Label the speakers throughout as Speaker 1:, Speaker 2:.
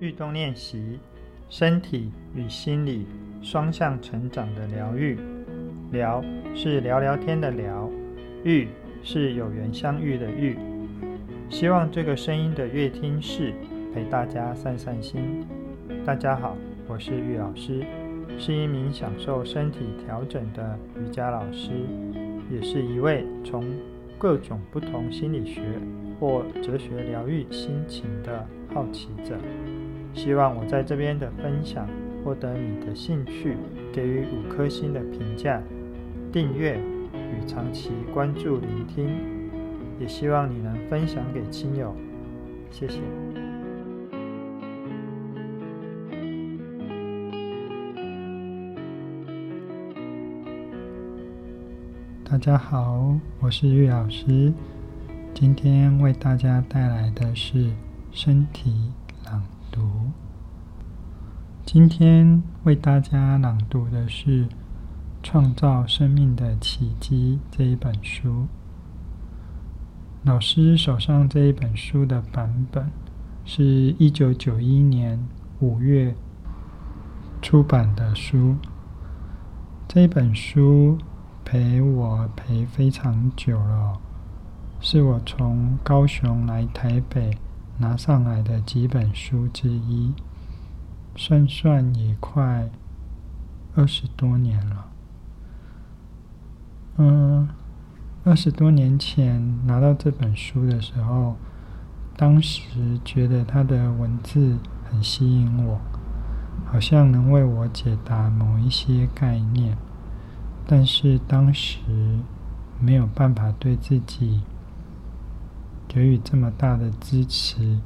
Speaker 1: 运动练习，身体与心理双向成长的疗愈。聊是聊聊天的聊，愈是有缘相遇的遇。希望这个声音的乐听室陪大家散散心。大家好，我是玉老师，是一名享受身体调整的瑜伽老师，也是一位从各种不同心理学或哲学疗愈心情的好奇者。希望我在这边的分享获得你的兴趣，给予五颗星的评价、订阅与长期关注聆听，也希望你能分享给亲友，谢谢。大家好，我是玉老师，今天为大家带来的是身体朗读。今天为大家朗读的是《创造生命的奇迹》这一本书。老师手上这一本书的版本是一九九一年五月出版的书。这本书陪我陪非常久了，是我从高雄来台北拿上来的几本书之一。算算也快二十多年了。嗯，二十多年前拿到这本书的时候，当时觉得它的文字很吸引我，好像能为我解答某一些概念，但是当时没有办法对自己给予这么大的支持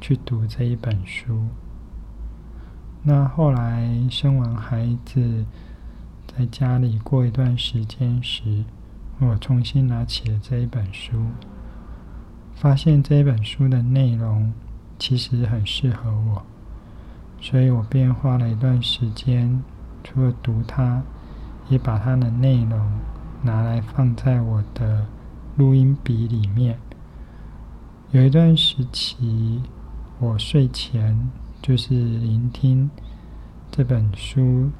Speaker 1: 去读这一本书。那后来生完孩子，在家里过一段时间时，我重新拿起了这一本书，发现这一本书的内容其实很适合我，所以我便花了一段时间，除了读它，也把它的内容拿来放在我的录音笔里面。有一段时期，我睡前。就是聆听这本书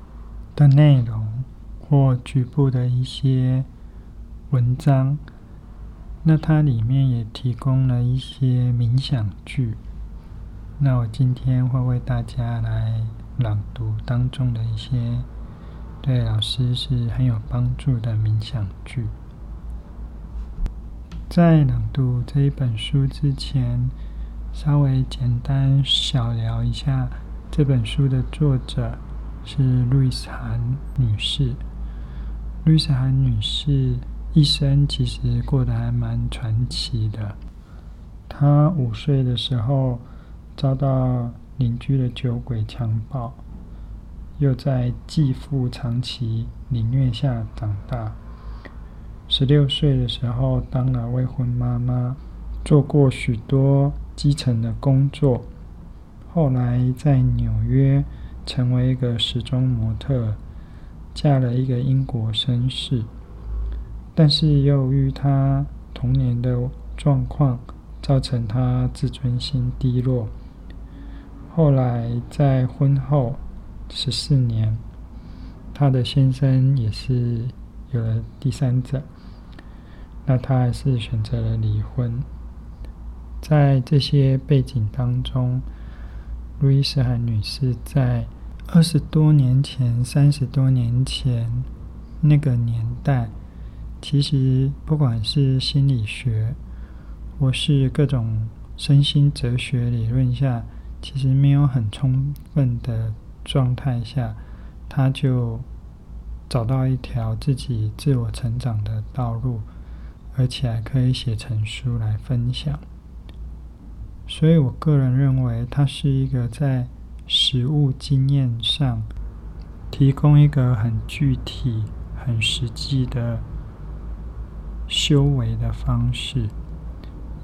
Speaker 1: 的内容或局部的一些文章，那它里面也提供了一些冥想句。那我今天会为大家来朗读当中的一些对老师是很有帮助的冥想句。在朗读这一本书之前，稍微简单小聊一下，这本书的作者是路易斯·韩女士。路易斯·韩女士一生其实过得还蛮传奇的。她五岁的时候遭到邻居的酒鬼强暴，又在继父长期凌虐下长大。十六岁的时候当了未婚妈妈，做过许多。基层的工作，后来在纽约成为一个时装模特，嫁了一个英国绅士，但是由于她童年的状况，造成她自尊心低落。后来在婚后十四年，她的先生也是有了第三者，那她还是选择了离婚。在这些背景当中，路易斯·韩女士在二十多年前、三十多年前那个年代，其实不管是心理学，或是各种身心哲学理论下，其实没有很充分的状态下，她就找到一条自己自我成长的道路，而且还可以写成书来分享。所以我个人认为，它是一个在实物经验上提供一个很具体、很实际的修为的方式，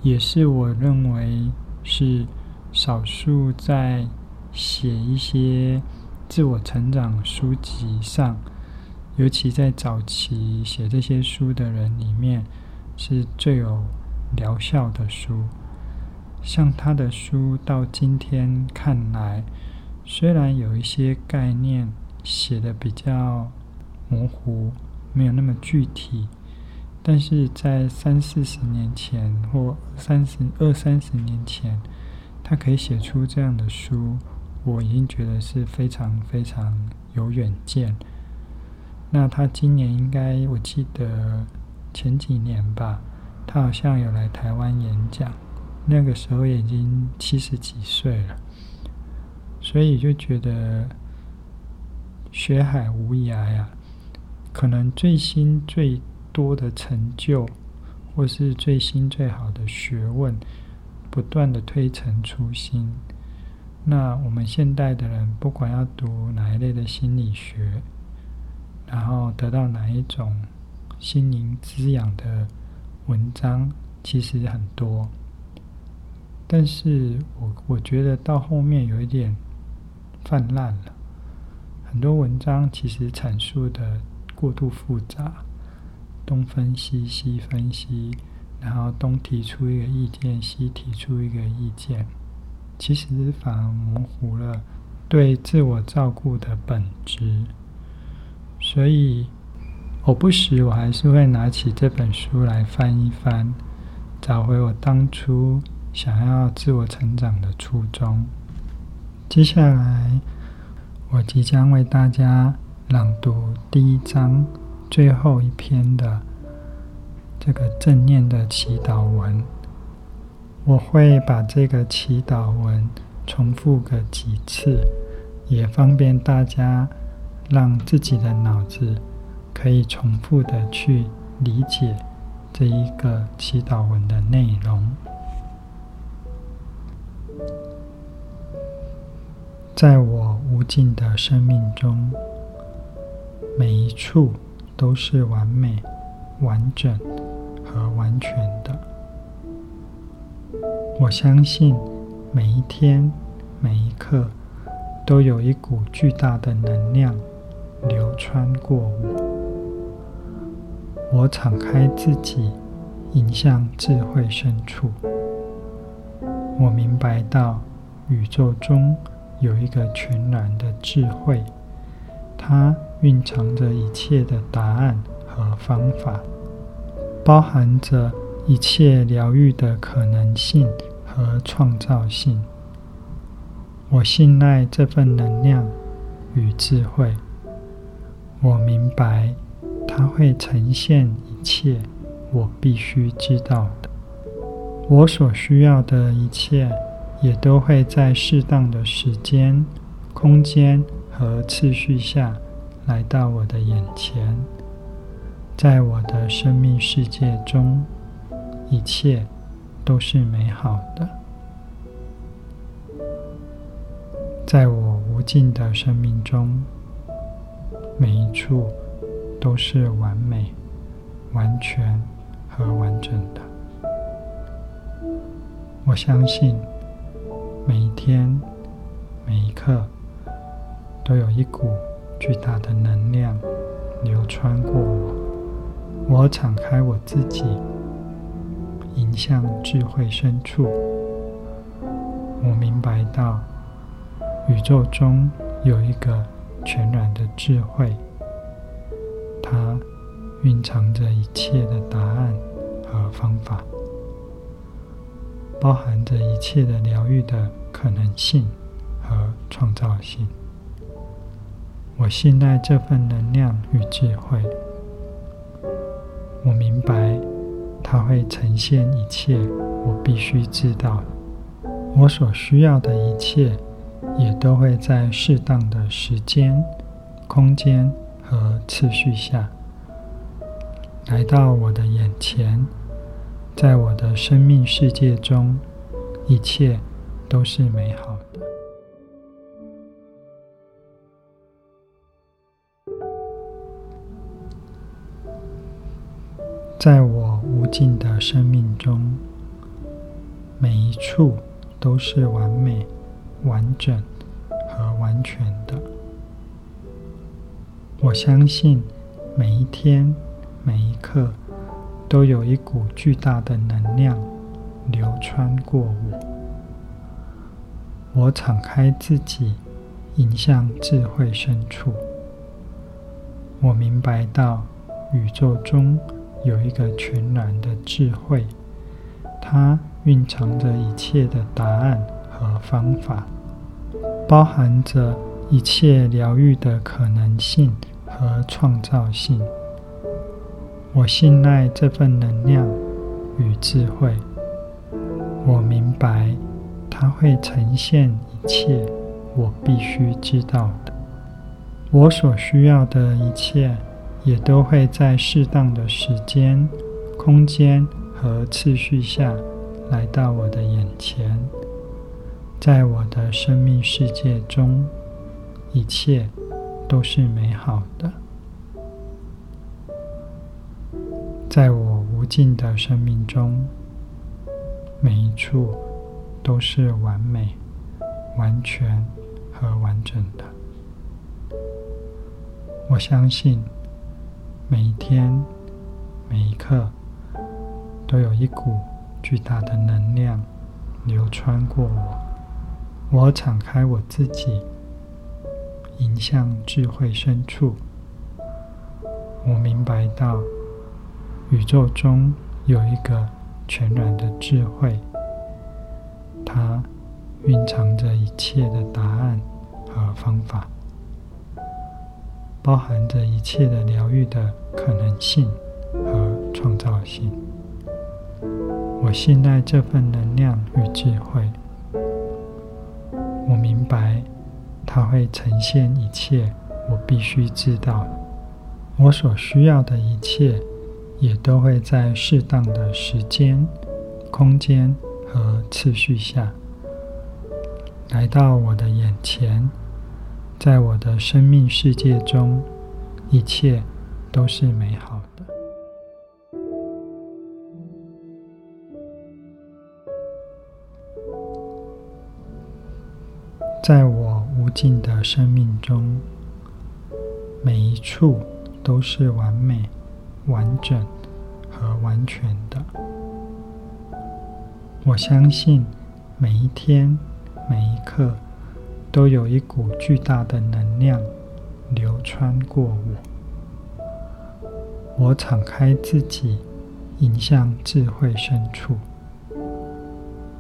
Speaker 1: 也是我认为是少数在写一些自我成长书籍上，尤其在早期写这些书的人里面，是最有疗效的书。像他的书到今天看来，虽然有一些概念写得比较模糊，没有那么具体，但是在三四十年前或三十二三十年前，他可以写出这样的书，我已经觉得是非常非常有远见。那他今年应该，我记得前几年吧，他好像有来台湾演讲。那个时候已经七十几岁了，所以就觉得学海无涯呀。可能最新最多的成就，或是最新最好的学问，不断的推陈出新。那我们现代的人，不管要读哪一类的心理学，然后得到哪一种心灵滋养的文章，其实很多。但是我我觉得到后面有一点泛滥了，很多文章其实阐述的过度复杂，东分析西分析，然后东提出一个意见，西提出一个意见，其实反而模糊了对自我照顾的本质。所以我不时我还是会拿起这本书来翻一翻，找回我当初。想要自我成长的初衷。接下来，我即将为大家朗读第一章最后一篇的这个正念的祈祷文。我会把这个祈祷文重复个几次，也方便大家让自己的脑子可以重复的去理解这一个祈祷文的内容。在我无尽的生命中，每一处都是完美、完整和完全的。我相信每一天、每一刻都有一股巨大的能量流穿过我。我敞开自己，迎向智慧深处。我明白到宇宙中。有一个全然的智慧，它蕴藏着一切的答案和方法，包含着一切疗愈的可能性和创造性。我信赖这份能量与智慧，我明白它会呈现一切我必须知道的，我所需要的一切。也都会在适当的时间、空间和次序下来到我的眼前。在我的生命世界中，一切都是美好的。在我无尽的生命中，每一处都是完美、完全和完整的。我相信。每一天，每一刻，都有一股巨大的能量流穿过我。我敞开我自己，迎向智慧深处。我明白到，宇宙中有一个全然的智慧，它蕴藏着一切的答案和方法。包含着一切的疗愈的可能性和创造性。我信赖这份能量与智慧。我明白，它会呈现一切我必须知道。我所需要的一切，也都会在适当的时间、空间和次序下，来到我的眼前。在我的生命世界中，一切都是美好的。在我无尽的生命中，每一处都是完美、完整和完全的。我相信每一天、每一刻。都有一股巨大的能量流穿过我。我敞开自己，迎向智慧深处。我明白到宇宙中有一个全然的智慧，它蕴藏着一切的答案和方法，包含着一切疗愈的可能性和创造性。我信赖这份能量与智慧。我明白，它会呈现一切我必须知道的。我所需要的一切，也都会在适当的时间、空间和次序下来到我的眼前。在我的生命世界中，一切都是美好的。在我无尽的生命中。每一处都是完美、完全和完整的。我相信每一天、每一刻都有一股巨大的能量流穿过我。我敞开我自己，迎向智慧深处。我明白到宇宙中有一个。全然的智慧，它蕴藏着一切的答案和方法，包含着一切的疗愈的可能性和创造性。我信赖这份能量与智慧，我明白它会呈现一切我必须知道，我所需要的一切。也都会在适当的时间、空间和次序下来到我的眼前。在我的生命世界中，一切都是美好的。在我尽的生命中，每一处都是完美。完整和完全的，我相信每一天、每一刻都有一股巨大的能量流穿过我。我敞开自己，迎向智慧深处。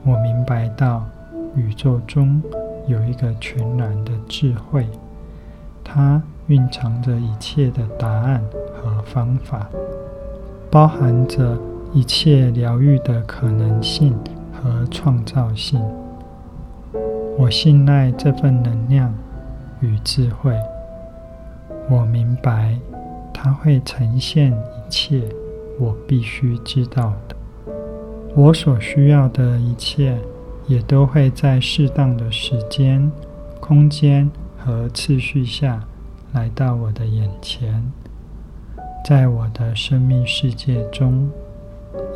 Speaker 1: 我明白到宇宙中有一个全然的智慧，它蕴藏着一切的答案。和方法，包含着一切疗愈的可能性和创造性。我信赖这份能量与智慧。我明白，它会呈现一切我必须知道的。我所需要的一切，也都会在适当的时间、空间和次序下来到我的眼前。在我的生命世界中，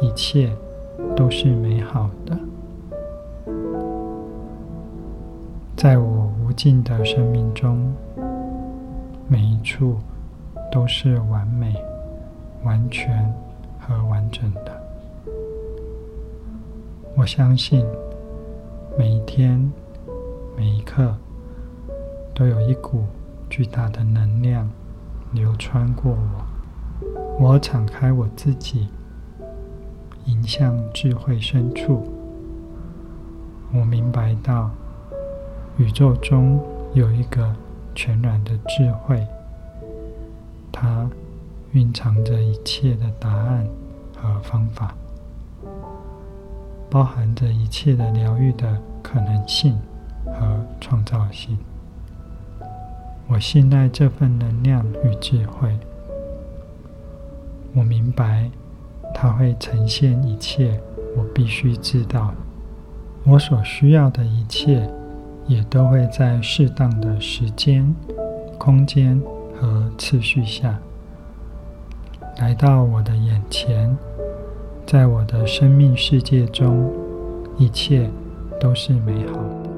Speaker 1: 一切都是美好的。在我无尽的生命中，每一处都是完美、完全和完整的。我相信每一天、每一刻都有一股巨大的能量流穿过我。我敞开我自己，迎向智慧深处。我明白到，宇宙中有一个全然的智慧，它蕴藏着一切的答案和方法，包含着一切的疗愈的可能性和创造性。我信赖这份能量与智慧。我明白，它会呈现一切我必须知道。我所需要的一切，也都会在适当的时间、空间和次序下来到我的眼前。在我的生命世界中，一切都是美好的。